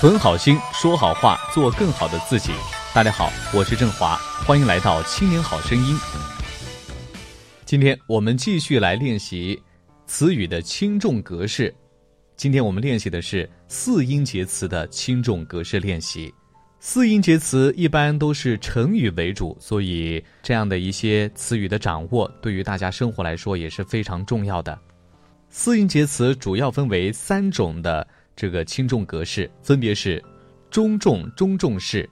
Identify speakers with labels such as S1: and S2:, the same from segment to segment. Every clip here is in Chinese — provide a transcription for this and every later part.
S1: 存好心，说好话，做更好的自己。大家好，我是郑华，欢迎来到《青年好声音》。今天我们继续来练习词语的轻重格式。今天我们练习的是四音节词的轻重格式练习。四音节词一般都是成语为主，所以这样的一些词语的掌握，对于大家生活来说也是非常重要的。四音节词主要分为三种的这个轻重格式，分别是中重中重式、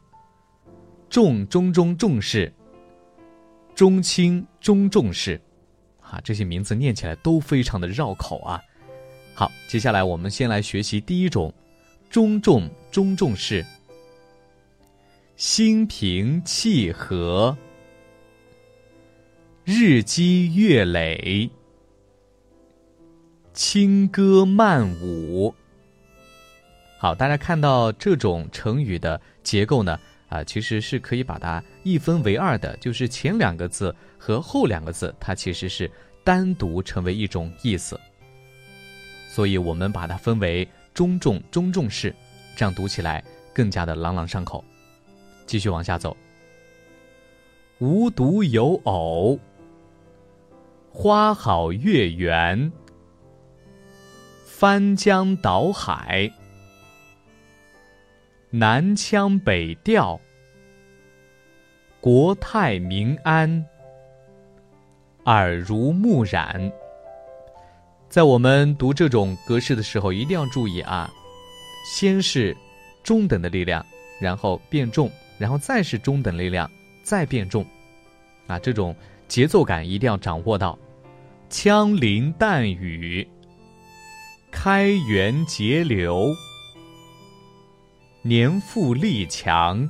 S1: 重中中重式、中轻中重式。啊，这些名字念起来都非常的绕口啊。好，接下来我们先来学习第一种中重中重式。心平气和，日积月累，轻歌曼舞。好，大家看到这种成语的结构呢？啊，其实是可以把它一分为二的，就是前两个字和后两个字，它其实是单独成为一种意思。所以我们把它分为中重中重式，这样读起来更加的朗朗上口。继续往下走。无独有偶，花好月圆，翻江倒海，南腔北调，国泰民安，耳濡目染。在我们读这种格式的时候，一定要注意啊，先是中等的力量，然后变重。然后再是中等力量，再变重，啊，这种节奏感一定要掌握到。枪林弹雨，开源节流，年富力强，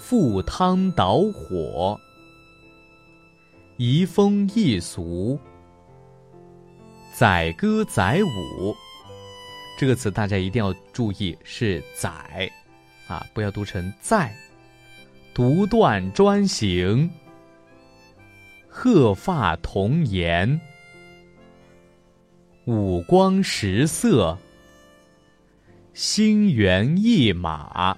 S1: 赴汤蹈火，移风易俗，载歌载舞。这个词大家一定要注意，是载。啊，不要读成在，独断专行，鹤发童颜，五光十色，心猿意马，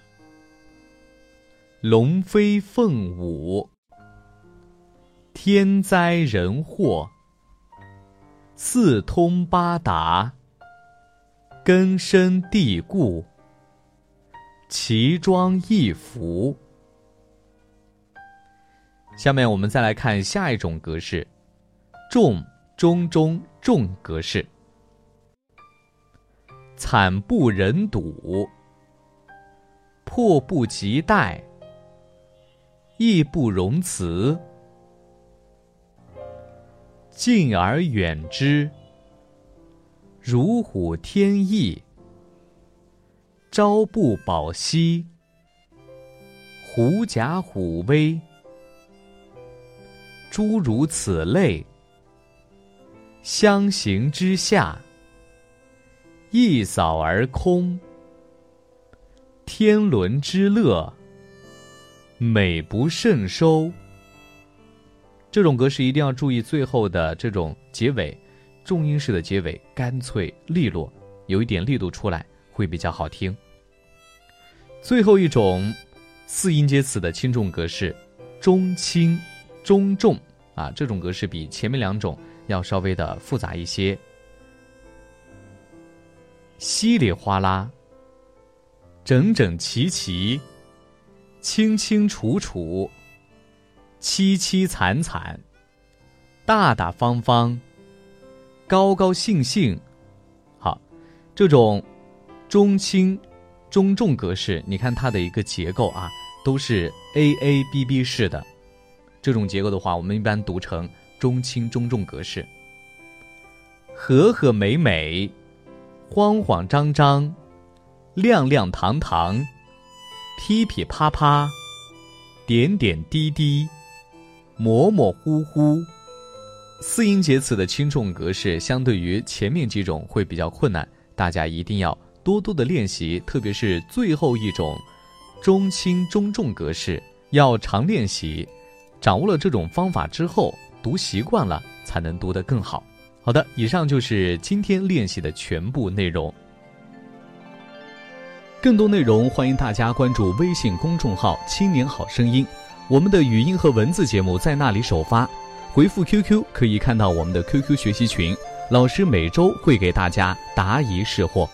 S1: 龙飞凤舞，天灾人祸，四通八达，根深蒂固。奇装异服。下面我们再来看下一种格式：重中中重格式。惨不忍睹，迫不及待，义不容辞，敬而远之，如虎添翼。朝不保夕，狐假虎威，诸如此类。相形之下，一扫而空。天伦之乐，美不胜收。这种格式一定要注意最后的这种结尾，重音式的结尾，干脆利落，有一点力度出来。会比较好听。最后一种四音节词的轻重格式，中轻中重啊，这种格式比前面两种要稍微的复杂一些。稀里哗啦，整整齐齐，清清楚楚，凄凄惨惨，大大方方，高高兴兴。好，这种。中轻、中重格式，你看它的一个结构啊，都是 A A B B 式的。这种结构的话，我们一般读成中轻中重格式。和和美美，慌慌张张，亮亮堂堂，噼噼啪啪，点点滴滴，模模糊糊。四音节词的轻重格式，相对于前面几种会比较困难，大家一定要。多多的练习，特别是最后一种中轻中重格式，要常练习。掌握了这种方法之后，读习惯了，才能读得更好。好的，以上就是今天练习的全部内容。更多内容欢迎大家关注微信公众号“青年好声音”，我们的语音和文字节目在那里首发。回复 QQ 可以看到我们的 QQ 学习群，老师每周会给大家答疑释惑。